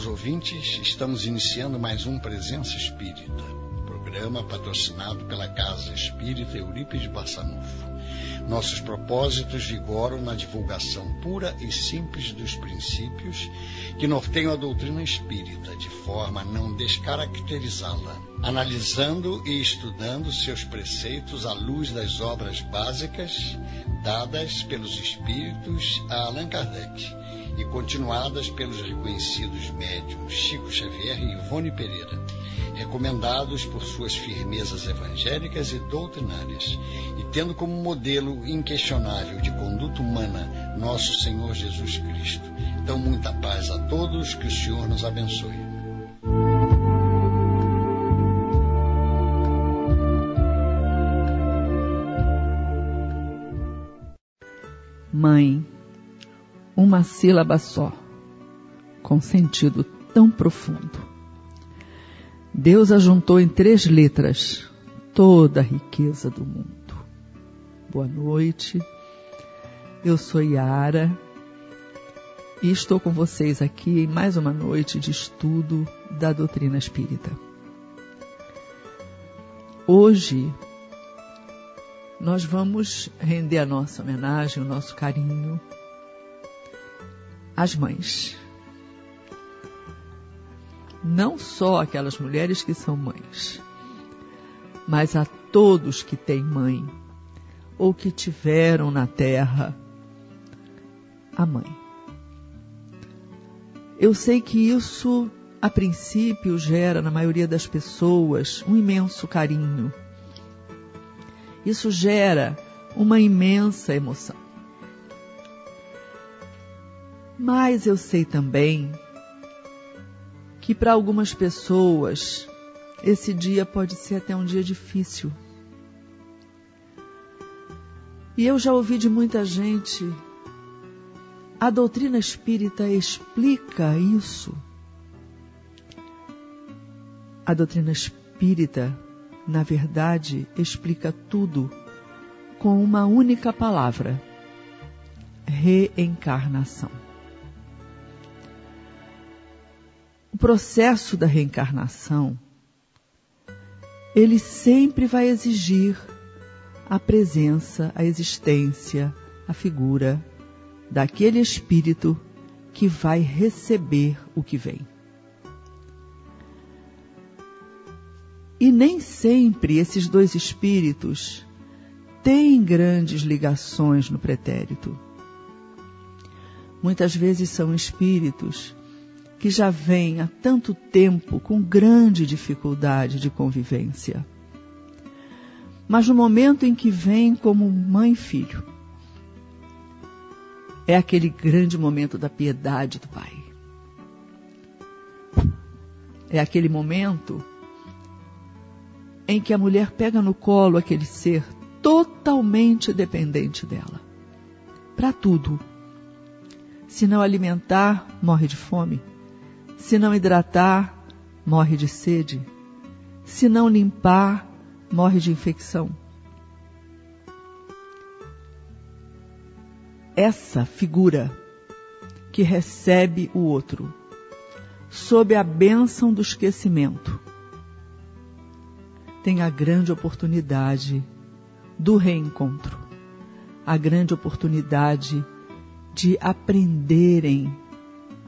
Caros ouvintes, estamos iniciando mais um Presença Espírita, programa patrocinado pela Casa Espírita Eurípides Barçanufo. Nossos propósitos vigoram na divulgação pura e simples dos princípios que norteiam a doutrina espírita, de forma a não descaracterizá-la, analisando e estudando seus preceitos à luz das obras básicas dadas pelos espíritos a Allan Kardec e continuadas pelos reconhecidos médiums Chico Xavier e Ivone Pereira, recomendados por suas firmezas evangélicas e doutrinárias, e tendo como modelo inquestionável de conduta humana nosso Senhor Jesus Cristo. Então, muita paz a todos, que o Senhor nos abençoe. Mãe uma sílaba só, com sentido tão profundo. Deus ajuntou em três letras toda a riqueza do mundo. Boa noite, eu sou Yara e estou com vocês aqui em mais uma noite de estudo da doutrina espírita. Hoje nós vamos render a nossa homenagem, o nosso carinho as mães. Não só aquelas mulheres que são mães, mas a todos que têm mãe ou que tiveram na terra a mãe. Eu sei que isso, a princípio, gera na maioria das pessoas um imenso carinho. Isso gera uma imensa emoção. Mas eu sei também que para algumas pessoas esse dia pode ser até um dia difícil. E eu já ouvi de muita gente, a doutrina espírita explica isso. A doutrina espírita, na verdade, explica tudo com uma única palavra: reencarnação. processo da reencarnação, ele sempre vai exigir a presença, a existência, a figura daquele espírito que vai receber o que vem. E nem sempre esses dois espíritos têm grandes ligações no pretérito. Muitas vezes são espíritos que já vem há tanto tempo com grande dificuldade de convivência. Mas no momento em que vem como mãe e filho, é aquele grande momento da piedade do pai. É aquele momento em que a mulher pega no colo aquele ser totalmente dependente dela. Para tudo. Se não alimentar, morre de fome. Se não hidratar, morre de sede. Se não limpar, morre de infecção. Essa figura que recebe o outro sob a bênção do esquecimento tem a grande oportunidade do reencontro, a grande oportunidade de aprenderem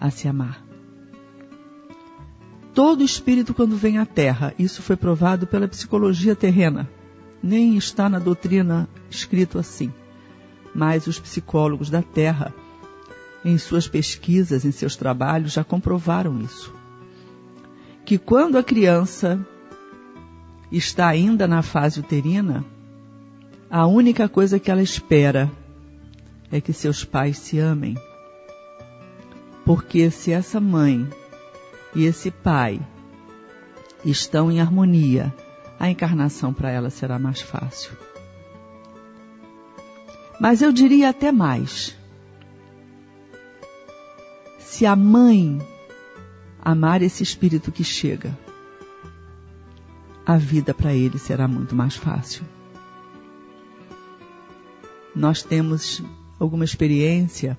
a se amar. Todo espírito, quando vem à Terra, isso foi provado pela psicologia terrena, nem está na doutrina escrito assim. Mas os psicólogos da Terra, em suas pesquisas, em seus trabalhos, já comprovaram isso. Que quando a criança está ainda na fase uterina, a única coisa que ela espera é que seus pais se amem. Porque se essa mãe e esse pai estão em harmonia, a encarnação para ela será mais fácil. Mas eu diria até mais. Se a mãe amar esse espírito que chega, a vida para ele será muito mais fácil. Nós temos alguma experiência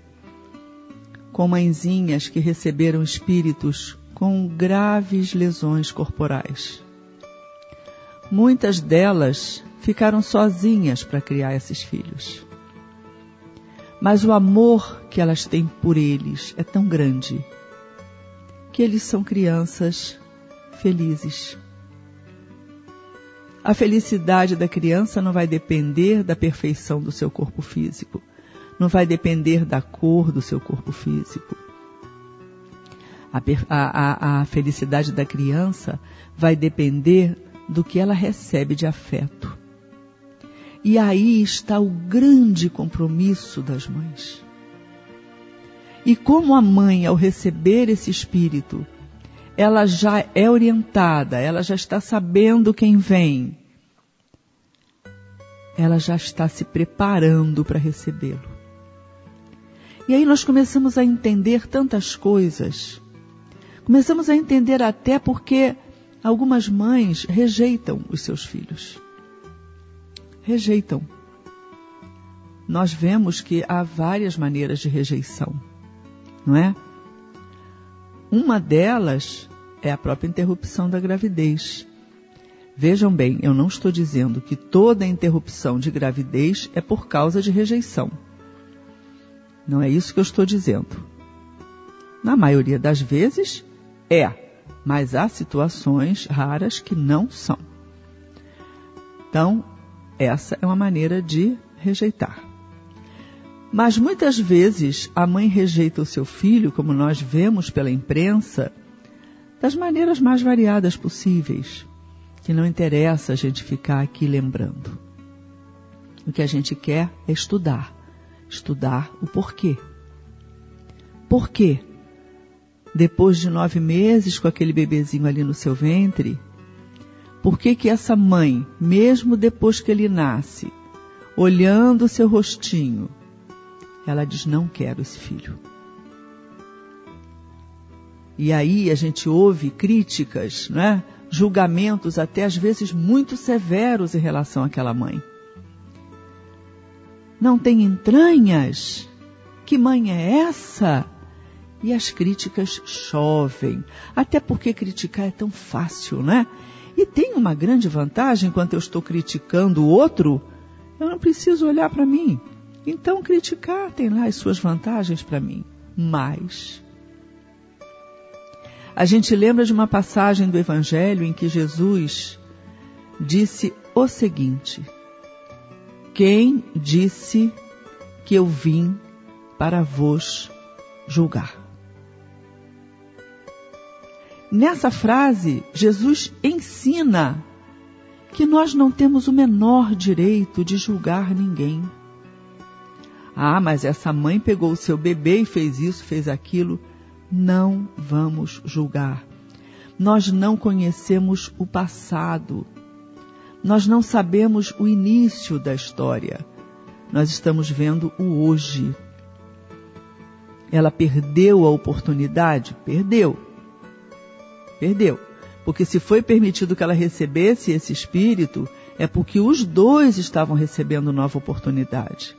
com mãezinhas que receberam espíritos com graves lesões corporais. Muitas delas ficaram sozinhas para criar esses filhos. Mas o amor que elas têm por eles é tão grande que eles são crianças felizes. A felicidade da criança não vai depender da perfeição do seu corpo físico, não vai depender da cor do seu corpo físico. A, a, a, felicidade da criança vai depender do que ela recebe de afeto. E aí está o grande compromisso das mães. E como a mãe, ao receber esse espírito, ela já é orientada, ela já está sabendo quem vem. Ela já está se preparando para recebê-lo. E aí nós começamos a entender tantas coisas. Começamos a entender até porque algumas mães rejeitam os seus filhos. Rejeitam. Nós vemos que há várias maneiras de rejeição, não é? Uma delas é a própria interrupção da gravidez. Vejam bem, eu não estou dizendo que toda interrupção de gravidez é por causa de rejeição. Não é isso que eu estou dizendo. Na maioria das vezes é, mas há situações raras que não são. Então, essa é uma maneira de rejeitar. Mas muitas vezes a mãe rejeita o seu filho, como nós vemos pela imprensa, das maneiras mais variadas possíveis, que não interessa a gente ficar aqui lembrando. O que a gente quer é estudar, estudar o porquê. Por quê? Depois de nove meses com aquele bebezinho ali no seu ventre, por que que essa mãe, mesmo depois que ele nasce, olhando o seu rostinho, ela diz: Não quero esse filho. E aí a gente ouve críticas, né? julgamentos, até às vezes muito severos em relação àquela mãe. Não tem entranhas? Que mãe é essa? E as críticas chovem, até porque criticar é tão fácil, né? E tem uma grande vantagem enquanto eu estou criticando o outro, eu não preciso olhar para mim. Então, criticar tem lá as suas vantagens para mim. Mas, a gente lembra de uma passagem do Evangelho em que Jesus disse o seguinte: Quem disse que eu vim para vos julgar? Nessa frase, Jesus ensina que nós não temos o menor direito de julgar ninguém. Ah, mas essa mãe pegou o seu bebê e fez isso, fez aquilo. Não vamos julgar. Nós não conhecemos o passado. Nós não sabemos o início da história. Nós estamos vendo o hoje. Ela perdeu a oportunidade? Perdeu. Perdeu. Porque se foi permitido que ela recebesse esse espírito, é porque os dois estavam recebendo nova oportunidade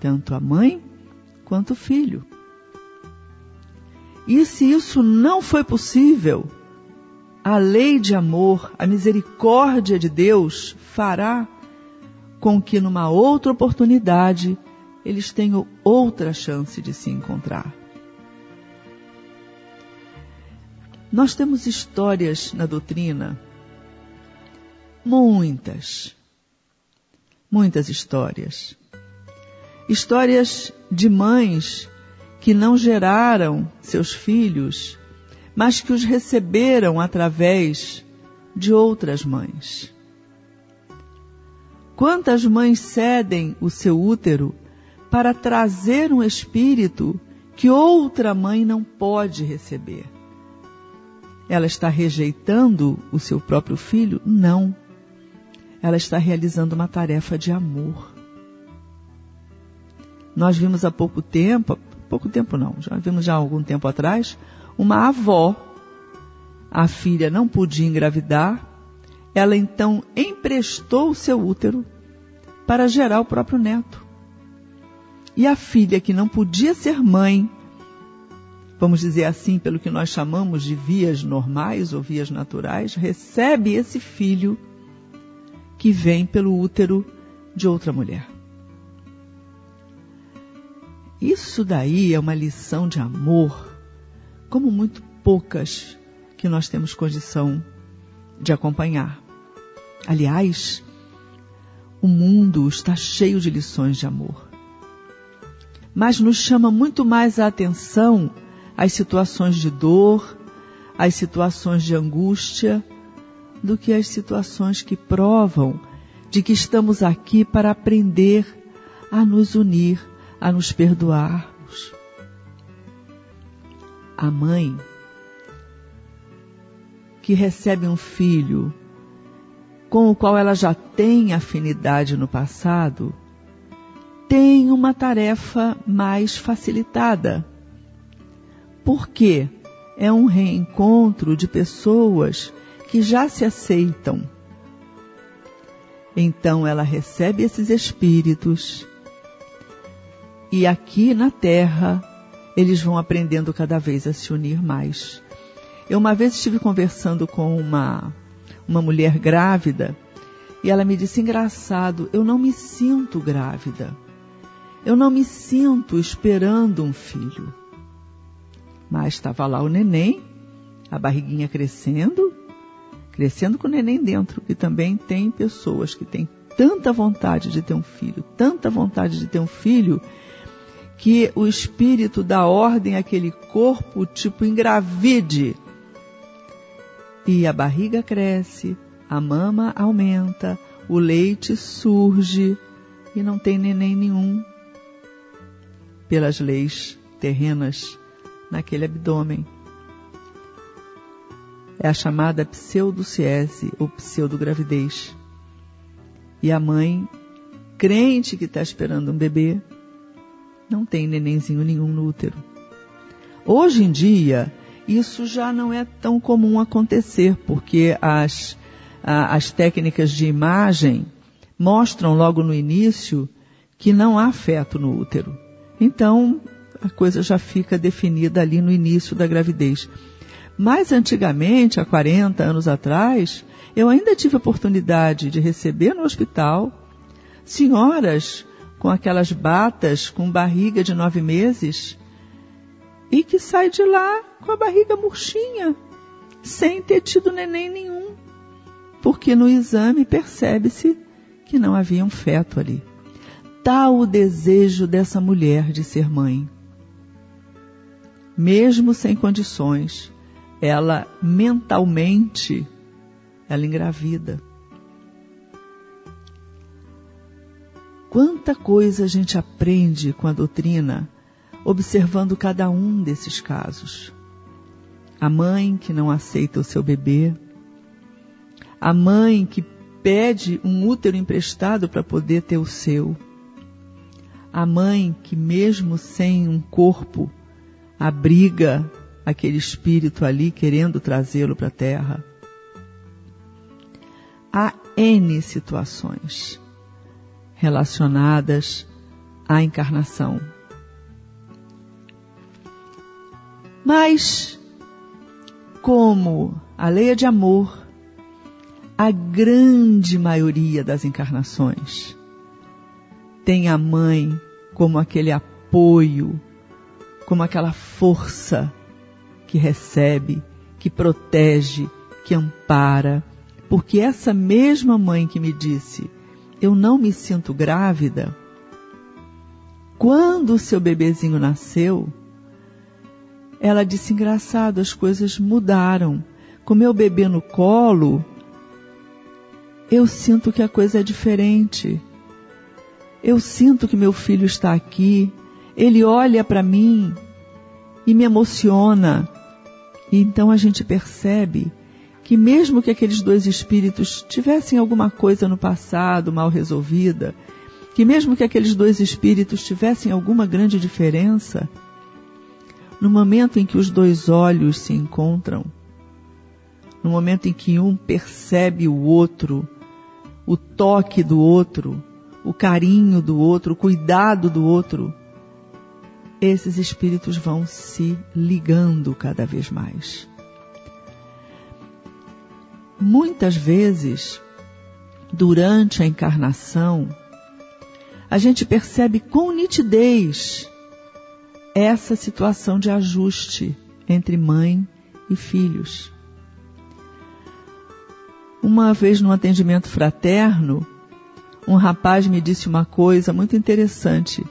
tanto a mãe quanto o filho. E se isso não foi possível, a lei de amor, a misericórdia de Deus fará com que numa outra oportunidade eles tenham outra chance de se encontrar. Nós temos histórias na doutrina, muitas, muitas histórias, Histórias de mães que não geraram seus filhos, mas que os receberam através de outras mães. Quantas mães cedem o seu útero para trazer um espírito que outra mãe não pode receber? Ela está rejeitando o seu próprio filho? Não. Ela está realizando uma tarefa de amor. Nós vimos há pouco tempo, pouco tempo não, já vimos já há algum tempo atrás, uma avó. A filha não podia engravidar, ela então emprestou o seu útero para gerar o próprio neto. E a filha que não podia ser mãe, vamos dizer assim, pelo que nós chamamos de vias normais ou vias naturais, recebe esse filho que vem pelo útero de outra mulher. Isso daí é uma lição de amor, como muito poucas que nós temos condição de acompanhar. Aliás, o mundo está cheio de lições de amor. Mas nos chama muito mais a atenção as situações de dor, as situações de angústia, do que as situações que provam de que estamos aqui para aprender a nos unir, a nos perdoarmos. A mãe que recebe um filho com o qual ela já tem afinidade no passado, tem uma tarefa mais facilitada. Porque é um reencontro de pessoas que já se aceitam. Então ela recebe esses espíritos e aqui na Terra eles vão aprendendo cada vez a se unir mais. Eu uma vez estive conversando com uma, uma mulher grávida e ela me disse: engraçado, eu não me sinto grávida. Eu não me sinto esperando um filho. Mas estava lá o neném, a barriguinha crescendo, crescendo com o neném dentro, e também tem pessoas que têm tanta vontade de ter um filho, tanta vontade de ter um filho, que o espírito dá ordem àquele corpo, tipo, engravide e a barriga cresce, a mama aumenta, o leite surge e não tem neném nenhum pelas leis terrenas naquele abdômen. É a chamada pseudociese ou pseudogravidez. E a mãe, crente que está esperando um bebê, não tem nenenzinho nenhum no útero. Hoje em dia, isso já não é tão comum acontecer, porque as, as técnicas de imagem mostram logo no início que não há feto no útero. Então, a coisa já fica definida ali no início da gravidez. Mas antigamente, há 40 anos atrás, eu ainda tive a oportunidade de receber no hospital senhoras com aquelas batas com barriga de nove meses e que sai de lá com a barriga murchinha, sem ter tido neném nenhum, porque no exame percebe-se que não havia um feto ali. Tal o desejo dessa mulher de ser mãe. Mesmo sem condições, ela mentalmente, ela engravida. Quanta coisa a gente aprende com a doutrina observando cada um desses casos. A mãe que não aceita o seu bebê, a mãe que pede um útero emprestado para poder ter o seu, a mãe que, mesmo sem um corpo, abriga aquele espírito ali querendo trazê-lo para a terra. Há N situações relacionadas à encarnação Mas, como a lei é de amor, a grande maioria das encarnações tem a mãe como aquele apoio, como aquela força que recebe, que protege, que ampara. Porque essa mesma mãe que me disse, eu não me sinto grávida, quando o seu bebezinho nasceu, ela disse: engraçado, as coisas mudaram. Com meu bebê no colo, eu sinto que a coisa é diferente. Eu sinto que meu filho está aqui. Ele olha para mim e me emociona. E então a gente percebe que mesmo que aqueles dois espíritos tivessem alguma coisa no passado mal resolvida, que mesmo que aqueles dois espíritos tivessem alguma grande diferença, no momento em que os dois olhos se encontram, no momento em que um percebe o outro, o toque do outro, o carinho do outro, o cuidado do outro, esses espíritos vão se ligando cada vez mais. Muitas vezes, durante a encarnação, a gente percebe com nitidez essa situação de ajuste entre mãe e filhos. Uma vez num atendimento fraterno, um rapaz me disse uma coisa muito interessante.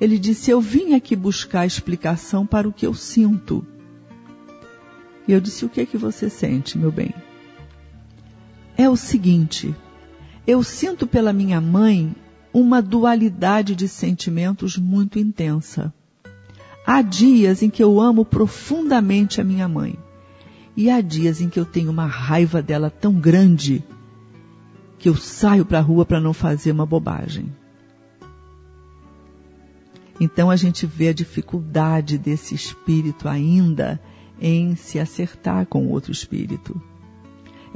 Ele disse: Eu vim aqui buscar explicação para o que eu sinto. E eu disse: O que é que você sente, meu bem? É o seguinte: eu sinto pela minha mãe uma dualidade de sentimentos muito intensa. Há dias em que eu amo profundamente a minha mãe, e há dias em que eu tenho uma raiva dela tão grande que eu saio para a rua para não fazer uma bobagem. Então a gente vê a dificuldade desse espírito ainda em se acertar com outro espírito.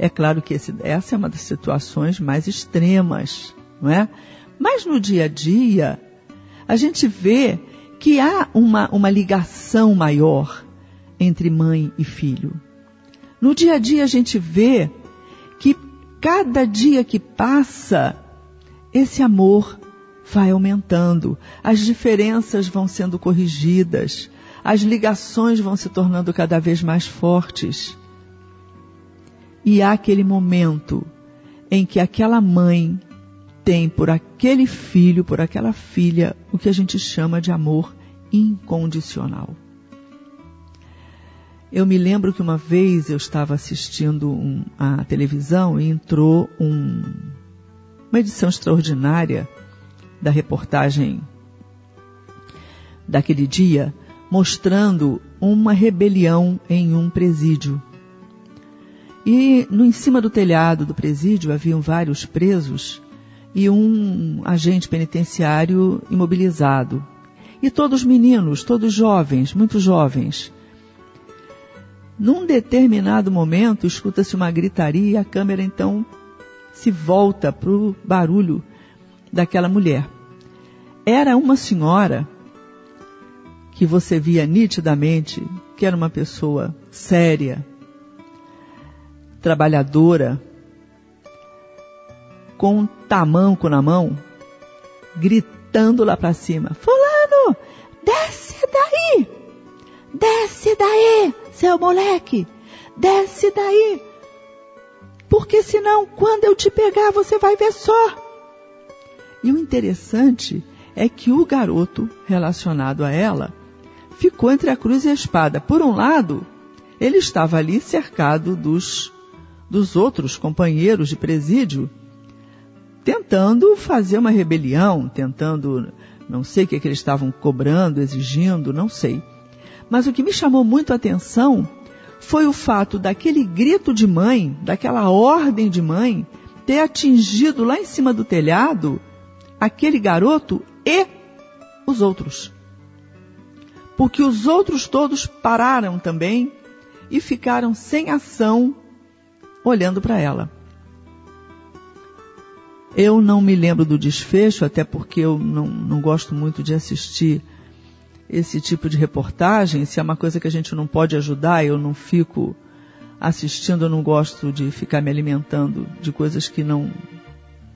É claro que esse, essa é uma das situações mais extremas, não é? Mas no dia a dia, a gente vê que há uma, uma ligação maior entre mãe e filho. No dia a dia, a gente vê que cada dia que passa, esse amor vai aumentando, as diferenças vão sendo corrigidas, as ligações vão se tornando cada vez mais fortes. E há aquele momento em que aquela mãe tem por aquele filho, por aquela filha, o que a gente chama de amor incondicional. Eu me lembro que uma vez eu estava assistindo um, a televisão e entrou um, uma edição extraordinária da reportagem daquele dia, mostrando uma rebelião em um presídio. E no em cima do telhado do presídio haviam vários presos e um agente penitenciário imobilizado. E todos meninos, todos jovens, muito jovens. Num determinado momento, escuta-se uma gritaria e a câmera então se volta para o barulho daquela mulher. Era uma senhora que você via nitidamente que era uma pessoa séria, trabalhadora, com um tamanco na mão, gritando lá para cima: Fulano, desce daí! Desce daí, seu moleque! Desce daí! Porque senão, quando eu te pegar, você vai ver só. E o interessante é que o garoto relacionado a ela ficou entre a cruz e a espada. Por um lado, ele estava ali cercado dos dos outros companheiros de presídio, tentando fazer uma rebelião, tentando, não sei o que, é que eles estavam cobrando, exigindo, não sei. Mas o que me chamou muito a atenção foi o fato daquele grito de mãe, daquela ordem de mãe, ter atingido lá em cima do telhado aquele garoto e os outros. Porque os outros todos pararam também e ficaram sem ação olhando para ela. Eu não me lembro do desfecho, até porque eu não, não gosto muito de assistir esse tipo de reportagem. Se é uma coisa que a gente não pode ajudar, eu não fico assistindo, eu não gosto de ficar me alimentando de coisas que não,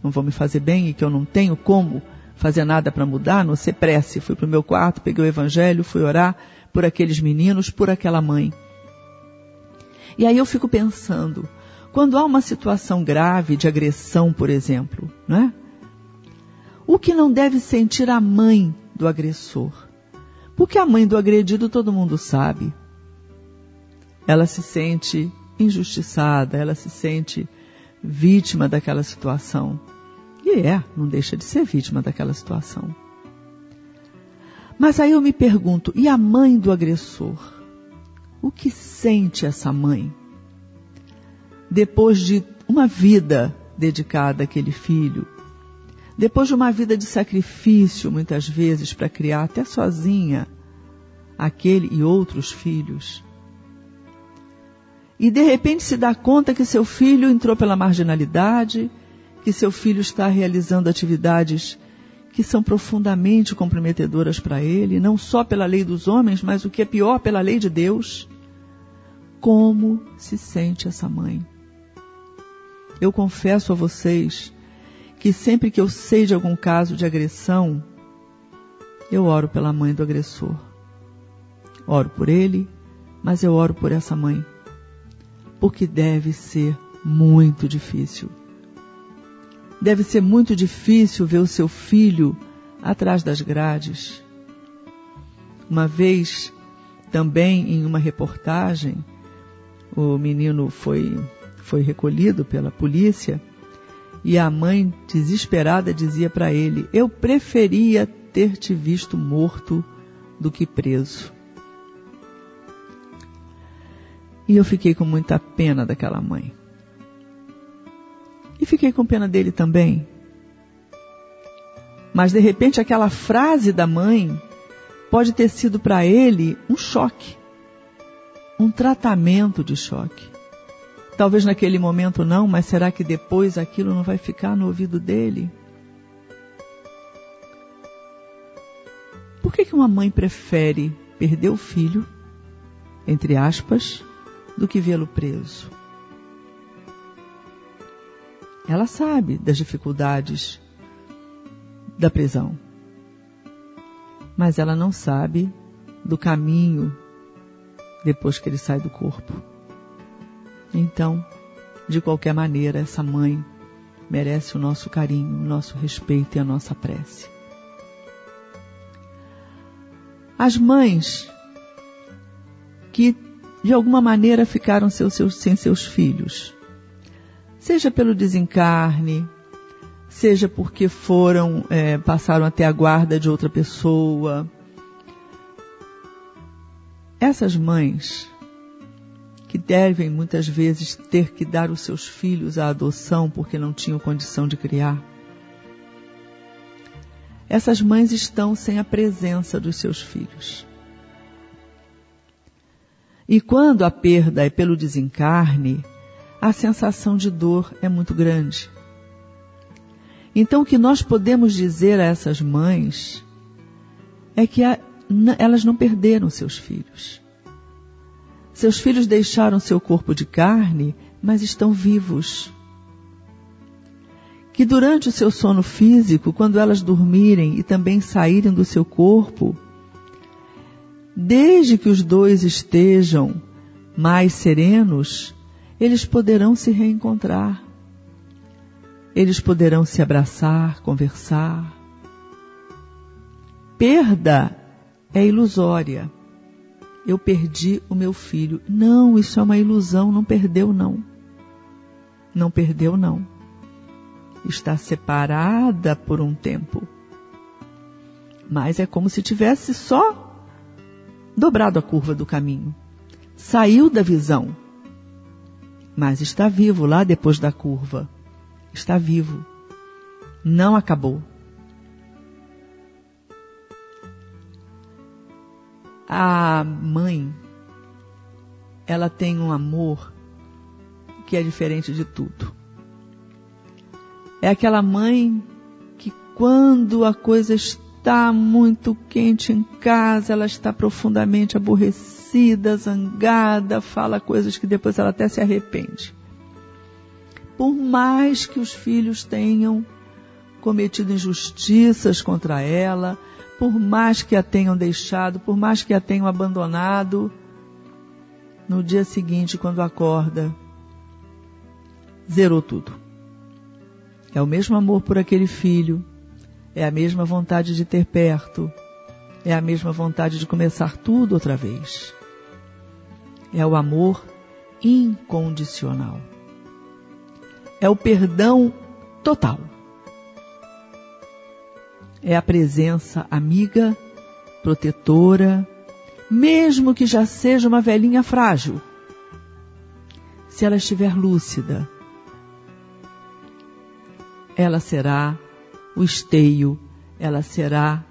não vão me fazer bem e que eu não tenho como fazer nada para mudar, não ser prece. Fui para o meu quarto, peguei o evangelho, fui orar por aqueles meninos, por aquela mãe. E aí eu fico pensando, quando há uma situação grave de agressão, por exemplo, né? O que não deve sentir a mãe do agressor? Porque a mãe do agredido todo mundo sabe. Ela se sente injustiçada, ela se sente vítima daquela situação. E é, não deixa de ser vítima daquela situação. Mas aí eu me pergunto, e a mãe do agressor? O que sente essa mãe? Depois de uma vida dedicada àquele filho, depois de uma vida de sacrifício, muitas vezes, para criar até sozinha aquele e outros filhos. E de repente se dá conta que seu filho entrou pela marginalidade, que seu filho está realizando atividades que são profundamente comprometedoras para ele, não só pela lei dos homens, mas o que é pior, pela lei de Deus. Como se sente essa mãe? Eu confesso a vocês que sempre que eu sei de algum caso de agressão, eu oro pela mãe do agressor. Oro por ele, mas eu oro por essa mãe. Porque deve ser muito difícil. Deve ser muito difícil ver o seu filho atrás das grades. Uma vez, também em uma reportagem, o menino foi, foi recolhido pela polícia e a mãe, desesperada, dizia para ele: Eu preferia ter te visto morto do que preso. E eu fiquei com muita pena daquela mãe. E fiquei com pena dele também. Mas de repente aquela frase da mãe pode ter sido para ele um choque, um tratamento de choque. Talvez naquele momento não, mas será que depois aquilo não vai ficar no ouvido dele? Por que, que uma mãe prefere perder o filho, entre aspas, do que vê-lo preso? Ela sabe das dificuldades da prisão, mas ela não sabe do caminho depois que ele sai do corpo. Então, de qualquer maneira, essa mãe merece o nosso carinho, o nosso respeito e a nossa prece. As mães que de alguma maneira ficaram seus, seus, sem seus filhos, seja pelo desencarne, seja porque foram, é, passaram até a guarda de outra pessoa. Essas mães que devem muitas vezes ter que dar os seus filhos à adoção porque não tinham condição de criar. Essas mães estão sem a presença dos seus filhos. E quando a perda é pelo desencarne, a sensação de dor é muito grande. Então, o que nós podemos dizer a essas mães é que a, elas não perderam seus filhos. Seus filhos deixaram seu corpo de carne, mas estão vivos. Que durante o seu sono físico, quando elas dormirem e também saírem do seu corpo, desde que os dois estejam mais serenos, eles poderão se reencontrar. Eles poderão se abraçar, conversar. Perda é ilusória. Eu perdi o meu filho. Não, isso é uma ilusão, não perdeu não. Não perdeu não. Está separada por um tempo. Mas é como se tivesse só dobrado a curva do caminho. Saiu da visão mas está vivo lá depois da curva. Está vivo. Não acabou. A mãe, ela tem um amor que é diferente de tudo. É aquela mãe que quando a coisa está muito quente em casa, ela está profundamente aborrecida zangada, fala coisas que depois ela até se arrepende. Por mais que os filhos tenham cometido injustiças contra ela, por mais que a tenham deixado, por mais que a tenham abandonado, no dia seguinte, quando acorda, zerou tudo. É o mesmo amor por aquele filho, é a mesma vontade de ter perto, é a mesma vontade de começar tudo outra vez é o amor incondicional. É o perdão total. É a presença amiga, protetora, mesmo que já seja uma velhinha frágil. Se ela estiver lúcida, ela será o esteio, ela será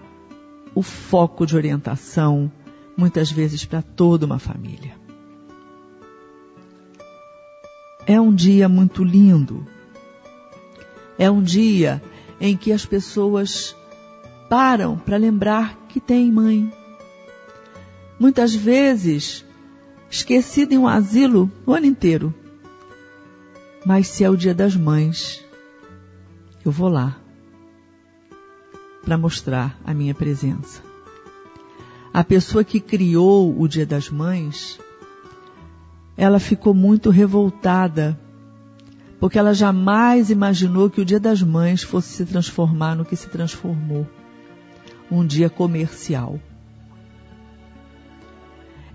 o foco de orientação, muitas vezes para toda uma família. É um dia muito lindo. É um dia em que as pessoas param para lembrar que tem mãe. Muitas vezes, esquecida em um asilo o ano inteiro. Mas se é o dia das mães, eu vou lá para mostrar a minha presença. A pessoa que criou o Dia das Mães, ela ficou muito revoltada, porque ela jamais imaginou que o Dia das Mães fosse se transformar no que se transformou um dia comercial.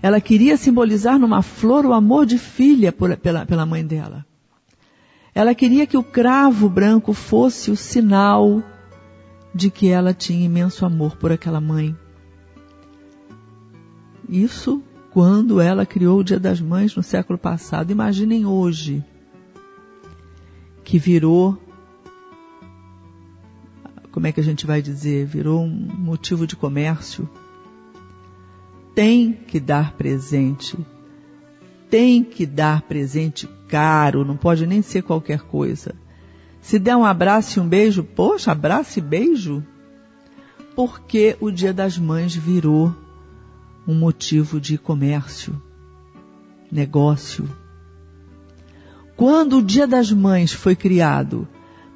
Ela queria simbolizar numa flor o amor de filha por, pela, pela mãe dela. Ela queria que o cravo branco fosse o sinal de que ela tinha imenso amor por aquela mãe. Isso quando ela criou o Dia das Mães no século passado. Imaginem hoje, que virou, como é que a gente vai dizer, virou um motivo de comércio. Tem que dar presente. Tem que dar presente caro, não pode nem ser qualquer coisa. Se der um abraço e um beijo, poxa, abraço e beijo? Porque o Dia das Mães virou um motivo de comércio, negócio. Quando o Dia das Mães foi criado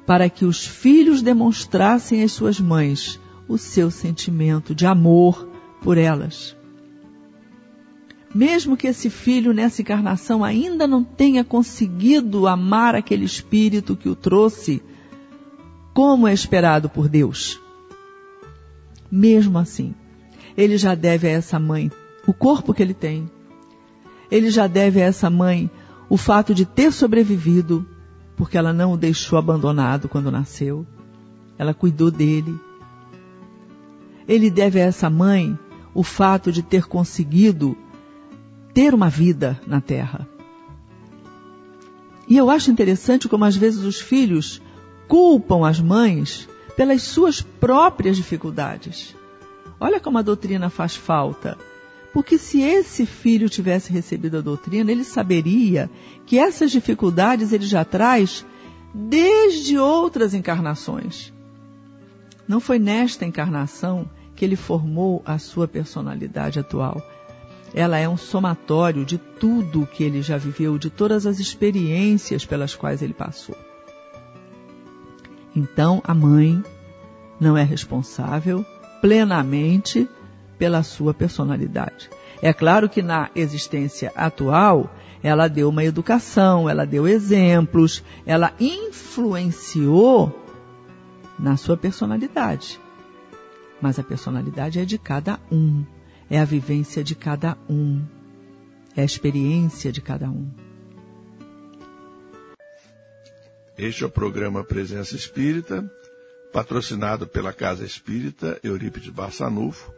para que os filhos demonstrassem às suas mães o seu sentimento de amor por elas. Mesmo que esse filho nessa encarnação ainda não tenha conseguido amar aquele espírito que o trouxe, como é esperado por Deus. Mesmo assim, ele já deve a essa mãe o corpo que ele tem. Ele já deve a essa mãe o fato de ter sobrevivido, porque ela não o deixou abandonado quando nasceu. Ela cuidou dele. Ele deve a essa mãe o fato de ter conseguido ter uma vida na terra. E eu acho interessante como às vezes os filhos culpam as mães pelas suas próprias dificuldades. Olha como a doutrina faz falta. Porque se esse filho tivesse recebido a doutrina, ele saberia que essas dificuldades ele já traz desde outras encarnações. Não foi nesta encarnação que ele formou a sua personalidade atual ela é um somatório de tudo o que ele já viveu, de todas as experiências pelas quais ele passou. Então, a mãe não é responsável plenamente pela sua personalidade. É claro que na existência atual, ela deu uma educação, ela deu exemplos, ela influenciou na sua personalidade. Mas a personalidade é de cada um é a vivência de cada um, é a experiência de cada um. Este é o programa Presença Espírita, patrocinado pela Casa Espírita Eurípides Barçanufo,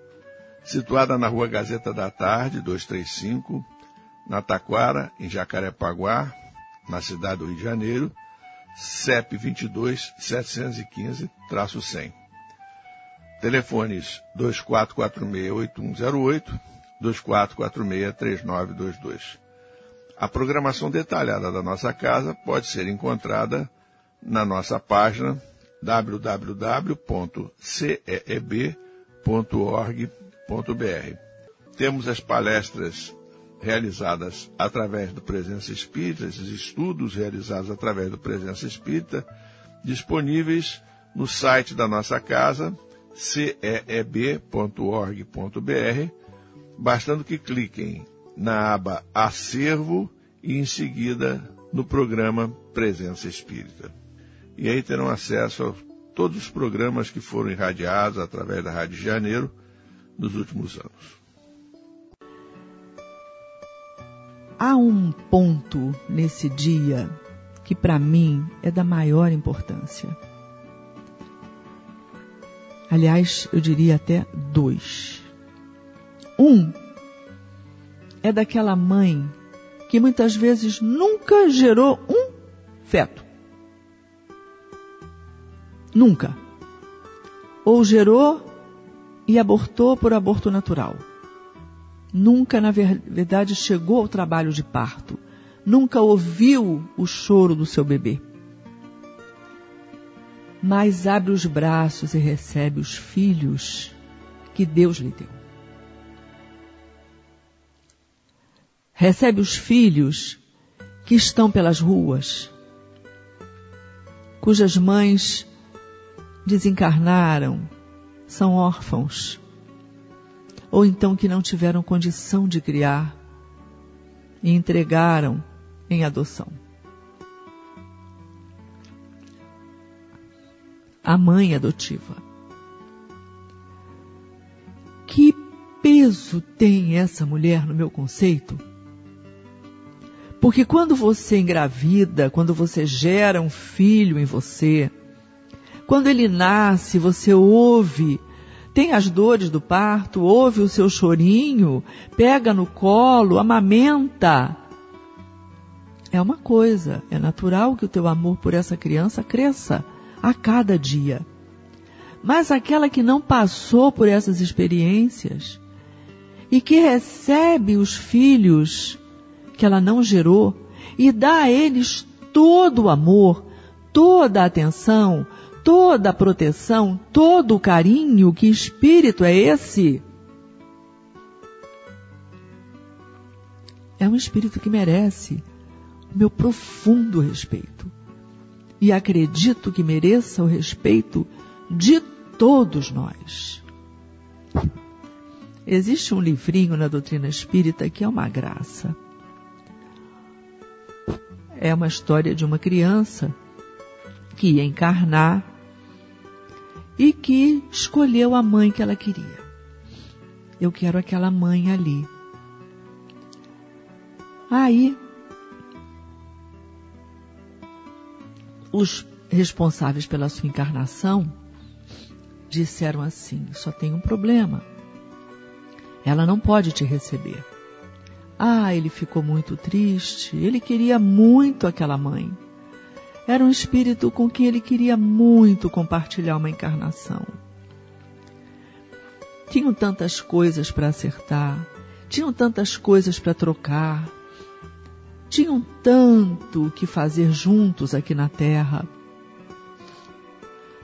situada na Rua Gazeta da Tarde, 235, na Taquara, em Jacarepaguá, na cidade do Rio de Janeiro, CEP 22 715-100. Telefones 2446-8108, 2446-3922. A programação detalhada da nossa casa pode ser encontrada na nossa página www.ceeb.org.br. Temos as palestras realizadas através do Presença Espírita, esses estudos realizados através do Presença Espírita, disponíveis no site da nossa casa, ceeb.org.br, bastando que cliquem na aba Acervo e em seguida no programa Presença Espírita. E aí terão acesso a todos os programas que foram irradiados através da Rádio Janeiro nos últimos anos. Há um ponto nesse dia que para mim é da maior importância. Aliás, eu diria até dois. Um é daquela mãe que muitas vezes nunca gerou um feto. Nunca. Ou gerou e abortou por aborto natural. Nunca, na verdade, chegou ao trabalho de parto. Nunca ouviu o choro do seu bebê. mas abre os braços e recebe os filhos que Deus lhe deu. Recebe os filhos que estão pelas ruas, cujas mães desencarnaram, são órfãos, ou então que não tiveram condição de criar e entregaram em adoção. A mãe adotiva. Que peso tem essa mulher no meu conceito? Porque quando você engravida, quando você gera um filho em você, quando ele nasce, você ouve, tem as dores do parto, ouve o seu chorinho, pega no colo, amamenta. É uma coisa, é natural que o teu amor por essa criança cresça a cada dia. Mas aquela que não passou por essas experiências e que recebe os filhos que ela não gerou e dá a eles todo o amor, toda a atenção, toda a proteção, todo o carinho, que espírito é esse? É um espírito que merece o meu profundo respeito. E acredito que mereça o respeito de todos nós. Existe um livrinho na doutrina espírita que é uma graça é uma história de uma criança que ia encarnar e que escolheu a mãe que ela queria. Eu quero aquela mãe ali. Aí, os responsáveis pela sua encarnação disseram assim: só tem um problema. Ela não pode te receber. Ah, ele ficou muito triste. Ele queria muito aquela mãe. Era um espírito com quem ele queria muito compartilhar uma encarnação. Tinham tantas coisas para acertar, tinham tantas coisas para trocar, tinham tanto que fazer juntos aqui na Terra.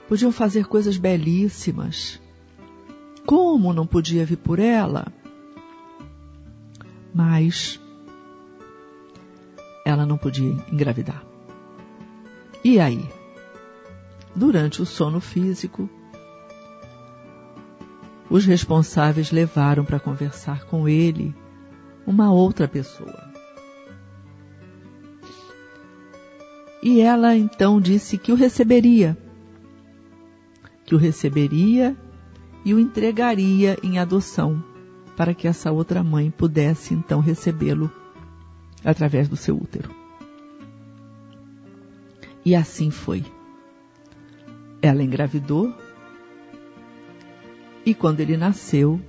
Podiam fazer coisas belíssimas. Como não podia vir por ela? mas ela não podia engravidar. E aí? Durante o sono físico, os responsáveis levaram para conversar com ele uma outra pessoa. E ela então disse que o receberia, que o receberia e o entregaria em adoção para que essa outra mãe pudesse então recebê-lo através do seu útero. E assim foi. Ela engravidou e quando ele nasceu,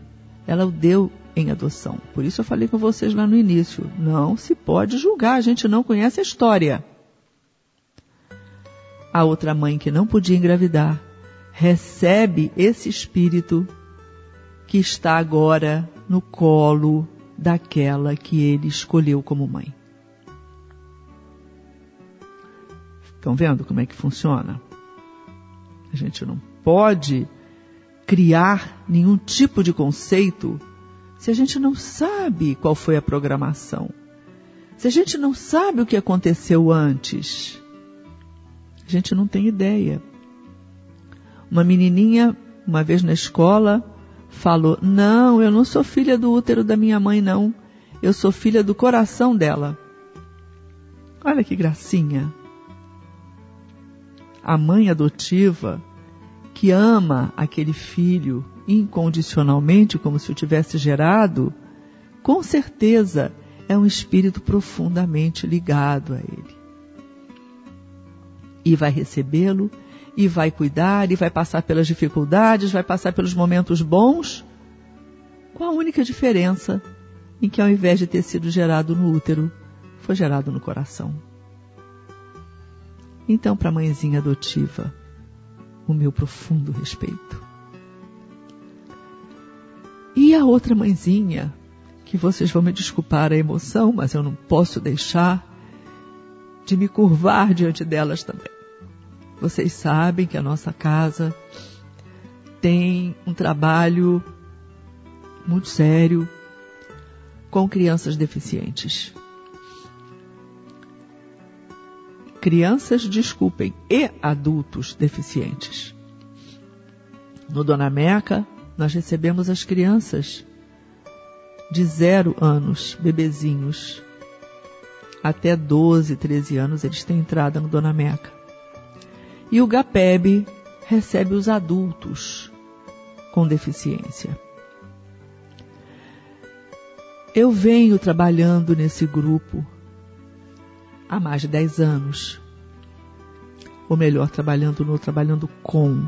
ela o deu em adoção. Por isso eu falei com vocês lá no início, não se pode julgar, a gente não conhece a história. A outra mãe que não podia engravidar recebe esse espírito que está agora no colo daquela que ele escolheu como mãe. Estão vendo como é que funciona? A gente não pode criar nenhum tipo de conceito se a gente não sabe qual foi a programação. Se a gente não sabe o que aconteceu antes. A gente não tem ideia. Uma menininha, uma vez na escola, falou: Não, eu não sou filha do útero da minha mãe, não. Eu sou filha do coração dela. Olha que gracinha. A mãe adotiva que ama aquele filho incondicionalmente, como se o tivesse gerado, com certeza é um espírito profundamente ligado a ele. E vai recebê-lo e vai cuidar, e vai passar pelas dificuldades, vai passar pelos momentos bons, com a única diferença em que ao invés de ter sido gerado no útero, foi gerado no coração. Então, para a mãezinha adotiva, o meu profundo respeito. E a outra mãezinha, que vocês vão me desculpar a emoção, mas eu não posso deixar de me curvar diante delas também. Vocês sabem que a nossa casa tem um trabalho muito sério com crianças deficientes. Crianças, desculpem, e adultos deficientes. No Dona Meca, nós recebemos as crianças de zero anos, bebezinhos, até 12, 13 anos, eles têm entrada no Dona Meca. E o GAPEB recebe os adultos com deficiência. Eu venho trabalhando nesse grupo há mais de 10 anos. Ou melhor, trabalhando no trabalhando com,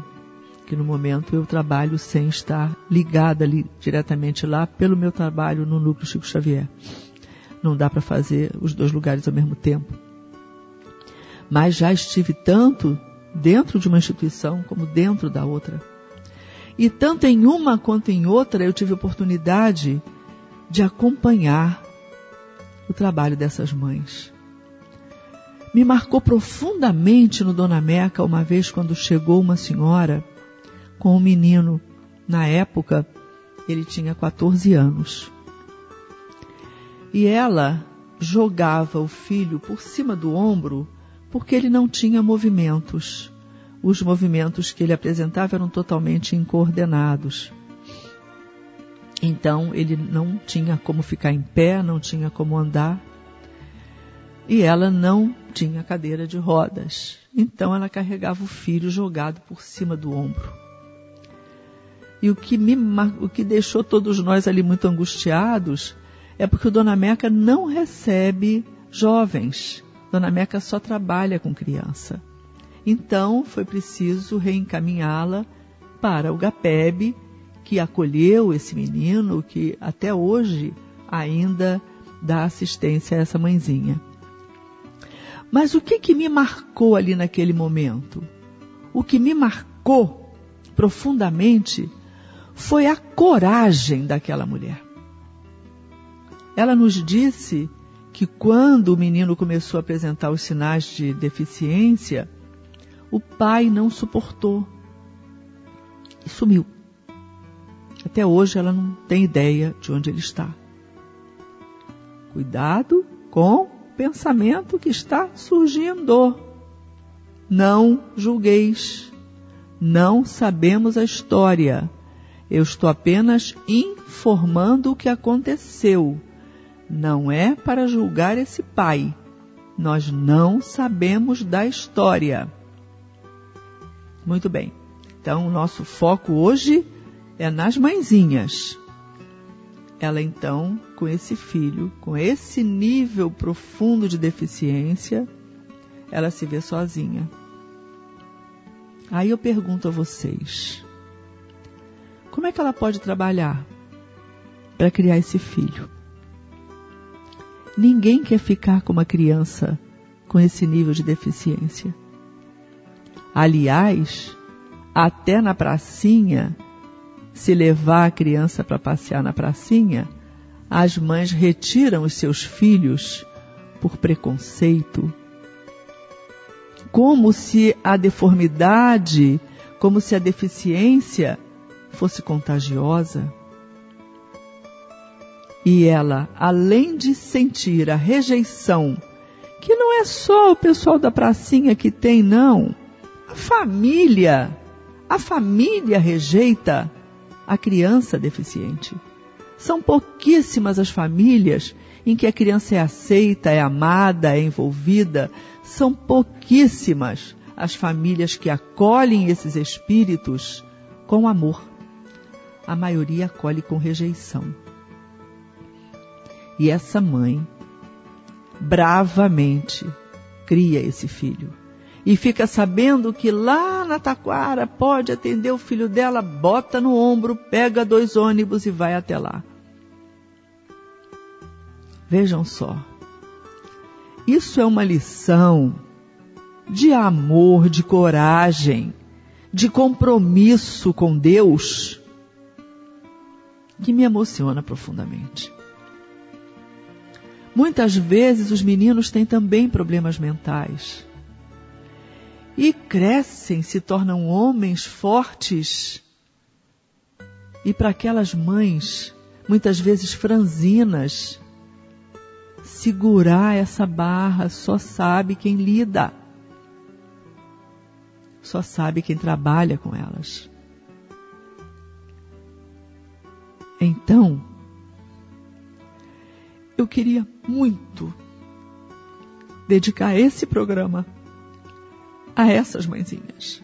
que no momento eu trabalho sem estar ligada ali diretamente lá pelo meu trabalho no núcleo Chico Xavier. Não dá para fazer os dois lugares ao mesmo tempo. Mas já estive tanto dentro de uma instituição como dentro da outra. E tanto em uma quanto em outra eu tive oportunidade de acompanhar o trabalho dessas mães. Me marcou profundamente no Dona Meca uma vez quando chegou uma senhora com um menino. Na época, ele tinha 14 anos. E ela jogava o filho por cima do ombro porque ele não tinha movimentos. Os movimentos que ele apresentava eram totalmente incoordenados. Então ele não tinha como ficar em pé, não tinha como andar. E ela não tinha cadeira de rodas. Então ela carregava o filho jogado por cima do ombro. E o que, me, o que deixou todos nós ali muito angustiados é porque o Dona Meca não recebe jovens. Dona Meca só trabalha com criança. Então foi preciso reencaminhá-la para o GAPEB, que acolheu esse menino, que até hoje ainda dá assistência a essa mãezinha. Mas o que, que me marcou ali naquele momento? O que me marcou profundamente foi a coragem daquela mulher. Ela nos disse que quando o menino começou a apresentar os sinais de deficiência, o pai não suportou e sumiu. Até hoje ela não tem ideia de onde ele está. Cuidado com pensamento que está surgindo. Não julgueis. Não sabemos a história. Eu estou apenas informando o que aconteceu não é para julgar esse pai. Nós não sabemos da história. Muito bem. Então, o nosso foco hoje é nas mãezinhas. Ela então, com esse filho, com esse nível profundo de deficiência, ela se vê sozinha. Aí eu pergunto a vocês: como é que ela pode trabalhar para criar esse filho? Ninguém quer ficar com uma criança com esse nível de deficiência. Aliás, até na pracinha, se levar a criança para passear na pracinha, as mães retiram os seus filhos por preconceito. Como se a deformidade, como se a deficiência fosse contagiosa. E ela, além de sentir a rejeição, que não é só o pessoal da pracinha que tem, não. A família, a família rejeita a criança deficiente. São pouquíssimas as famílias em que a criança é aceita, é amada, é envolvida. São pouquíssimas as famílias que acolhem esses espíritos com amor. A maioria acolhe com rejeição. E essa mãe bravamente cria esse filho. E fica sabendo que lá na Taquara pode atender o filho dela, bota no ombro, pega dois ônibus e vai até lá. Vejam só. Isso é uma lição de amor, de coragem, de compromisso com Deus que me emociona profundamente. Muitas vezes os meninos têm também problemas mentais. E crescem, se tornam homens fortes. E para aquelas mães, muitas vezes franzinas, segurar essa barra só sabe quem lida, só sabe quem trabalha com elas. Então, eu queria muito dedicar esse programa a essas mãezinhas.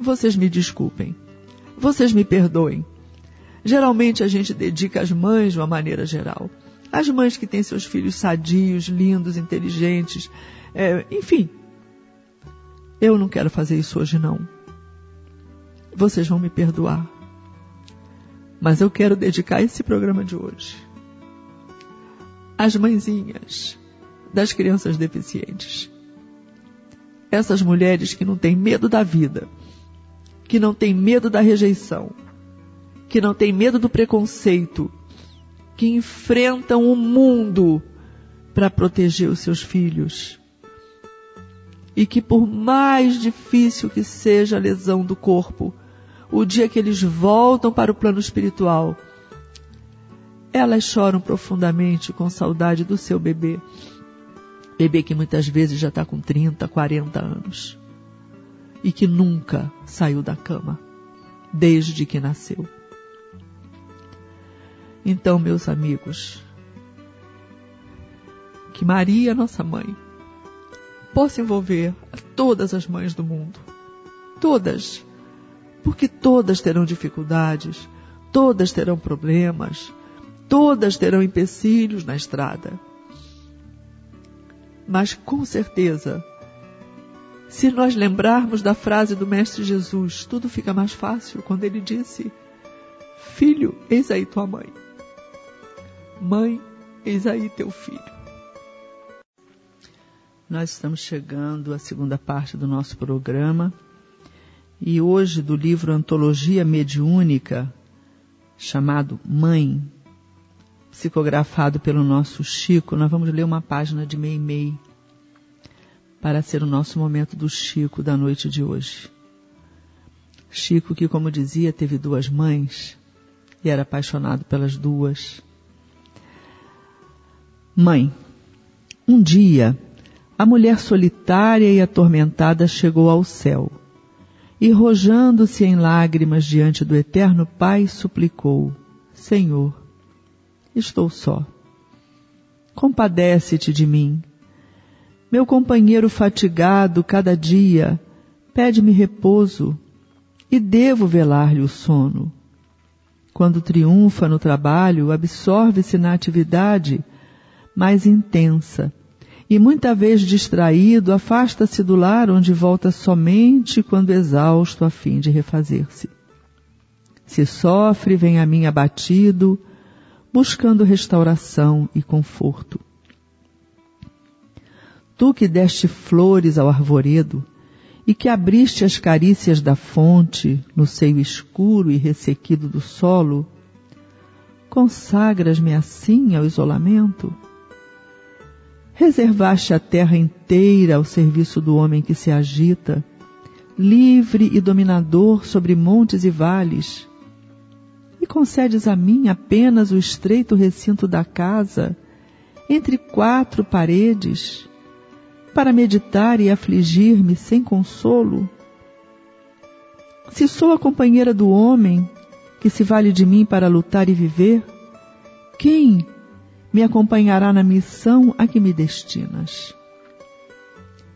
Vocês me desculpem, vocês me perdoem. Geralmente a gente dedica às mães de uma maneira geral. As mães que têm seus filhos sadios, lindos, inteligentes, é, enfim. Eu não quero fazer isso hoje, não. Vocês vão me perdoar. Mas eu quero dedicar esse programa de hoje às mãezinhas das crianças deficientes. Essas mulheres que não têm medo da vida, que não têm medo da rejeição, que não têm medo do preconceito, que enfrentam o mundo para proteger os seus filhos. E que por mais difícil que seja a lesão do corpo, o dia que eles voltam para o plano espiritual, elas choram profundamente com saudade do seu bebê. Bebê que muitas vezes já está com 30, 40 anos. E que nunca saiu da cama, desde que nasceu. Então, meus amigos, que Maria, nossa mãe, possa envolver todas as mães do mundo. Todas. Porque todas terão dificuldades, todas terão problemas, todas terão empecilhos na estrada. Mas com certeza, se nós lembrarmos da frase do Mestre Jesus, tudo fica mais fácil quando ele disse: Filho, eis aí tua mãe. Mãe, eis aí teu filho. Nós estamos chegando à segunda parte do nosso programa e hoje do livro Antologia Mediúnica, chamado Mãe, psicografado pelo nosso Chico, nós vamos ler uma página de Meimei para ser o nosso momento do Chico da noite de hoje. Chico, que como dizia, teve duas mães e era apaixonado pelas duas. Mãe, um dia, a mulher solitária e atormentada chegou ao céu e, rojando-se em lágrimas diante do eterno Pai, suplicou: Senhor, estou só. Compadece-te de mim. Meu companheiro fatigado cada dia pede-me repouso e devo velar-lhe o sono. Quando triunfa no trabalho, absorve-se na atividade mais intensa. E muita vez distraído, afasta-se do lar onde volta somente quando exausto a fim de refazer-se. Se sofre, vem a mim abatido, buscando restauração e conforto. Tu que deste flores ao arvoredo e que abriste as carícias da fonte no seio escuro e ressequido do solo, consagras-me assim ao isolamento? Reservaste a terra inteira ao serviço do homem que se agita, livre e dominador sobre montes e vales, concedes a mim apenas o estreito recinto da casa, entre quatro paredes, para meditar e afligir-me sem consolo? Se sou a companheira do homem, que se vale de mim para lutar e viver, quem me acompanhará na missão a que me destinas.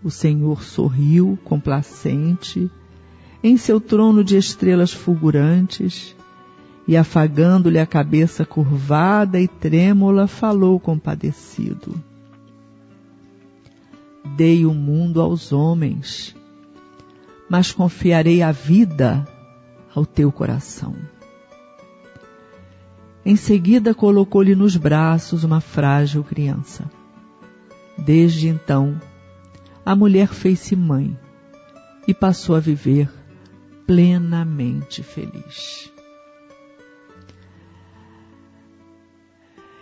O Senhor sorriu, complacente, em seu trono de estrelas fulgurantes, e afagando-lhe a cabeça curvada e trêmula, falou compadecido. Dei o mundo aos homens, mas confiarei a vida ao teu coração. Em seguida, colocou-lhe nos braços uma frágil criança. Desde então, a mulher fez-se mãe e passou a viver plenamente feliz.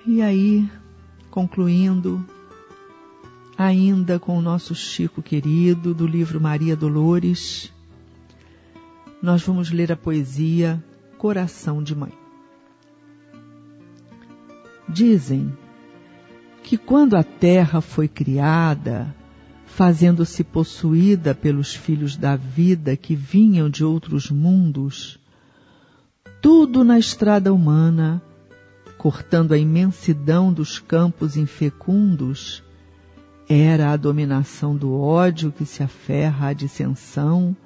E aí, concluindo, ainda com o nosso Chico querido, do livro Maria Dolores, nós vamos ler a poesia Coração de Mãe. Dizem que quando a terra foi criada, fazendo-se possuída pelos filhos da vida que vinham de outros mundos, tudo na estrada humana, cortando a imensidão dos campos infecundos, era a dominação do ódio que se aferra à dissensão,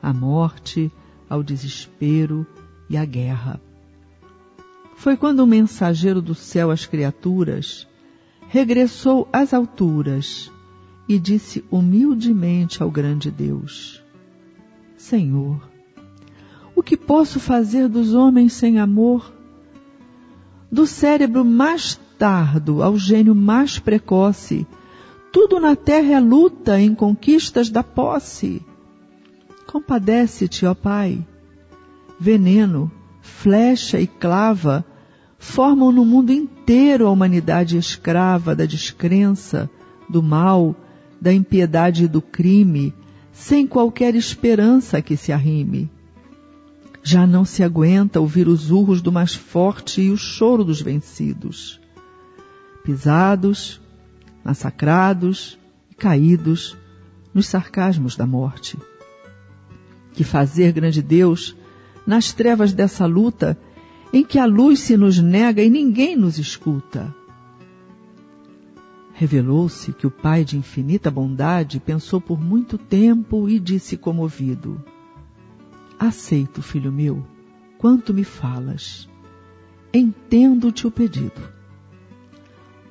à morte, ao desespero e à guerra. Foi quando o mensageiro do céu às criaturas regressou às alturas e disse humildemente ao grande Deus: Senhor, o que posso fazer dos homens sem amor? Do cérebro mais tardo ao gênio mais precoce, tudo na terra é luta em conquistas da posse. Compadece-te, ó Pai. Veneno, flecha e clava formam no mundo inteiro a humanidade escrava da descrença, do mal, da impiedade e do crime, sem qualquer esperança que se arrime. Já não se aguenta ouvir os urros do mais forte e o choro dos vencidos. Pisados, massacrados e caídos nos sarcasmos da morte. Que fazer, grande Deus, nas trevas dessa luta em que a luz se nos nega e ninguém nos escuta? Revelou-se que o Pai de infinita bondade pensou por muito tempo e disse comovido: Aceito, filho meu, quanto me falas. Entendo-te o pedido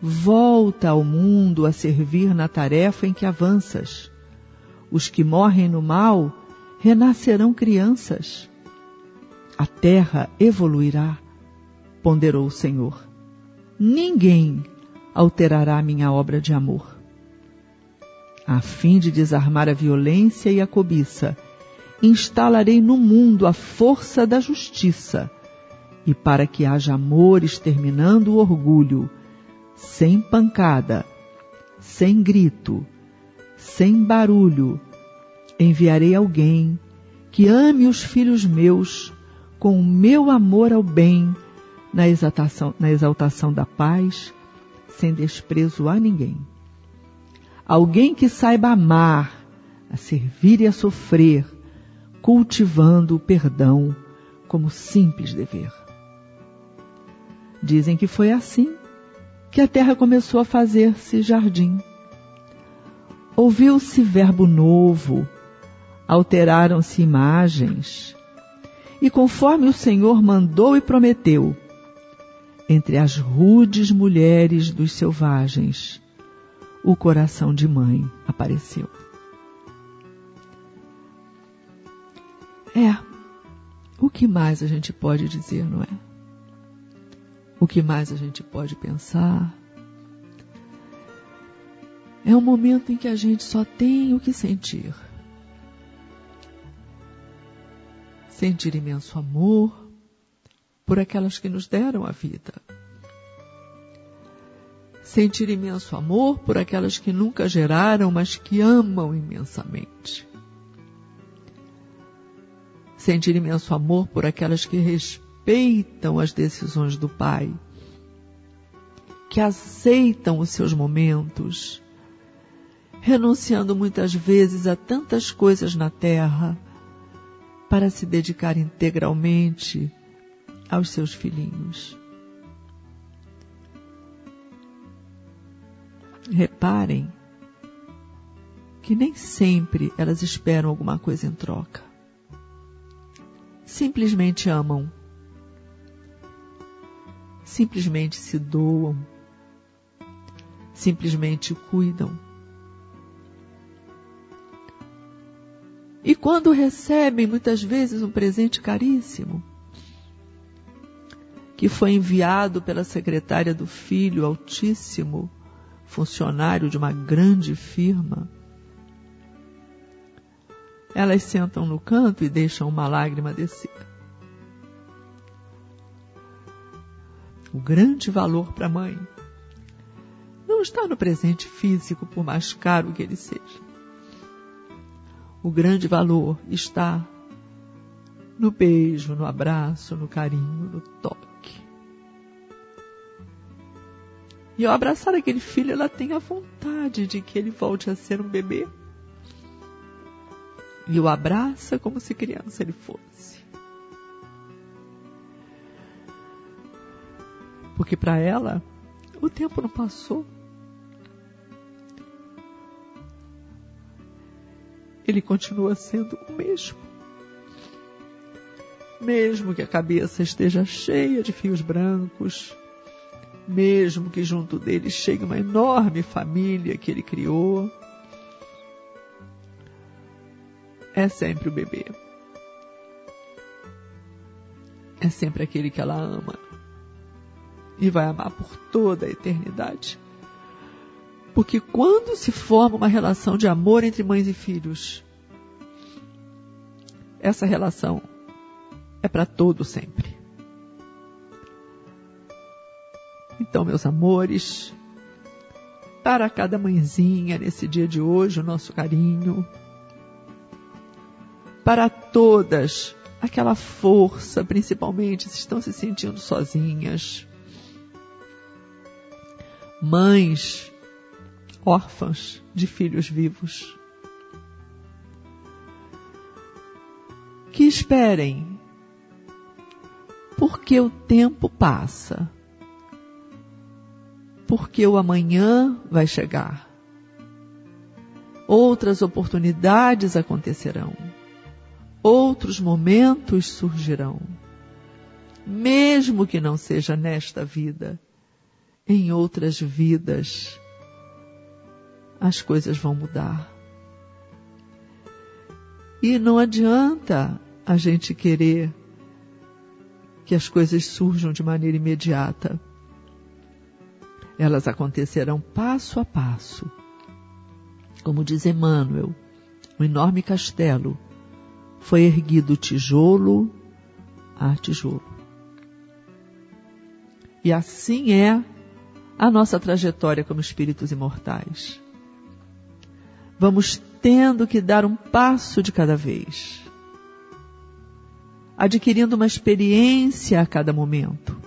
volta ao mundo a servir na tarefa em que avanças. Os que morrem no mal renascerão crianças. A terra evoluirá, ponderou o Senhor. Ninguém alterará minha obra de amor. A fim de desarmar a violência e a cobiça, instalarei no mundo a força da justiça, e para que haja amor exterminando o orgulho, sem pancada, sem grito, sem barulho, enviarei alguém que ame os filhos meus com o meu amor ao bem, na exaltação, na exaltação da paz, sem desprezo a ninguém. Alguém que saiba amar, a servir e a sofrer, cultivando o perdão como simples dever. Dizem que foi assim que a terra começou a fazer-se jardim. Ouviu-se verbo novo, alteraram-se imagens, e conforme o Senhor mandou e prometeu, entre as rudes mulheres dos selvagens, o coração de mãe apareceu. É, o que mais a gente pode dizer, não é? O que mais a gente pode pensar? É um momento em que a gente só tem o que sentir. Sentir imenso amor por aquelas que nos deram a vida. Sentir imenso amor por aquelas que nunca geraram, mas que amam imensamente. Sentir imenso amor por aquelas que respeitam as decisões do Pai, que aceitam os seus momentos, renunciando muitas vezes a tantas coisas na terra para se dedicar integralmente aos seus filhinhos. Reparem que nem sempre elas esperam alguma coisa em troca. Simplesmente amam simplesmente se doam, simplesmente cuidam. E quando recebem muitas vezes um presente caríssimo, que foi enviado pela secretária do filho altíssimo, funcionário de uma grande firma, elas sentam no canto e deixam uma lágrima descer. o grande valor para a mãe não está no presente físico, por mais caro que ele seja. O grande valor está no beijo, no abraço, no carinho, no toque. E ao abraçar aquele filho, ela tem a vontade de que ele volte a ser um bebê. E o abraça como se criança ele fosse. Porque para ela, o tempo não passou. Ele continua sendo o mesmo. Mesmo que a cabeça esteja cheia de fios brancos, mesmo que junto dele chegue uma enorme família que ele criou, é sempre o bebê. É sempre aquele que ela ama e vai amar por toda a eternidade. Porque quando se forma uma relação de amor entre mães e filhos, essa relação é para todo sempre. Então, meus amores, para cada mãezinha nesse dia de hoje, o nosso carinho. Para todas, aquela força, principalmente se estão se sentindo sozinhas mães órfãs de filhos vivos. Que esperem, porque o tempo passa, porque o amanhã vai chegar. Outras oportunidades acontecerão, outros momentos surgirão, mesmo que não seja nesta vida em outras vidas as coisas vão mudar. E não adianta a gente querer que as coisas surjam de maneira imediata. Elas acontecerão passo a passo. Como diz Emmanuel, um enorme castelo foi erguido tijolo a tijolo. E assim é a nossa trajetória como espíritos imortais. Vamos tendo que dar um passo de cada vez, adquirindo uma experiência a cada momento,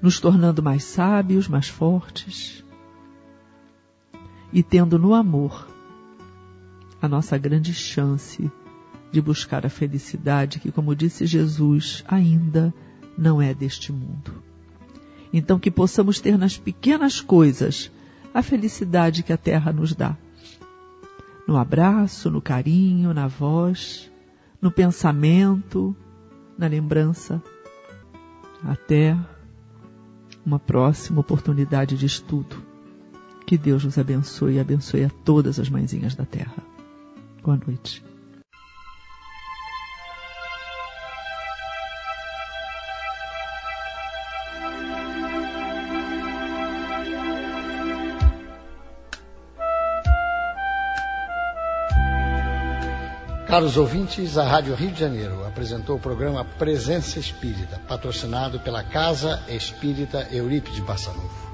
nos tornando mais sábios, mais fortes e tendo no amor a nossa grande chance de buscar a felicidade que, como disse Jesus, ainda não é deste mundo. Então, que possamos ter nas pequenas coisas a felicidade que a terra nos dá. No abraço, no carinho, na voz, no pensamento, na lembrança. Até uma próxima oportunidade de estudo. Que Deus nos abençoe e abençoe a todas as mãezinhas da terra. Boa noite. Caros ouvintes, a Rádio Rio de Janeiro apresentou o programa Presença Espírita, patrocinado pela Casa Espírita Eurípides Barçanufo.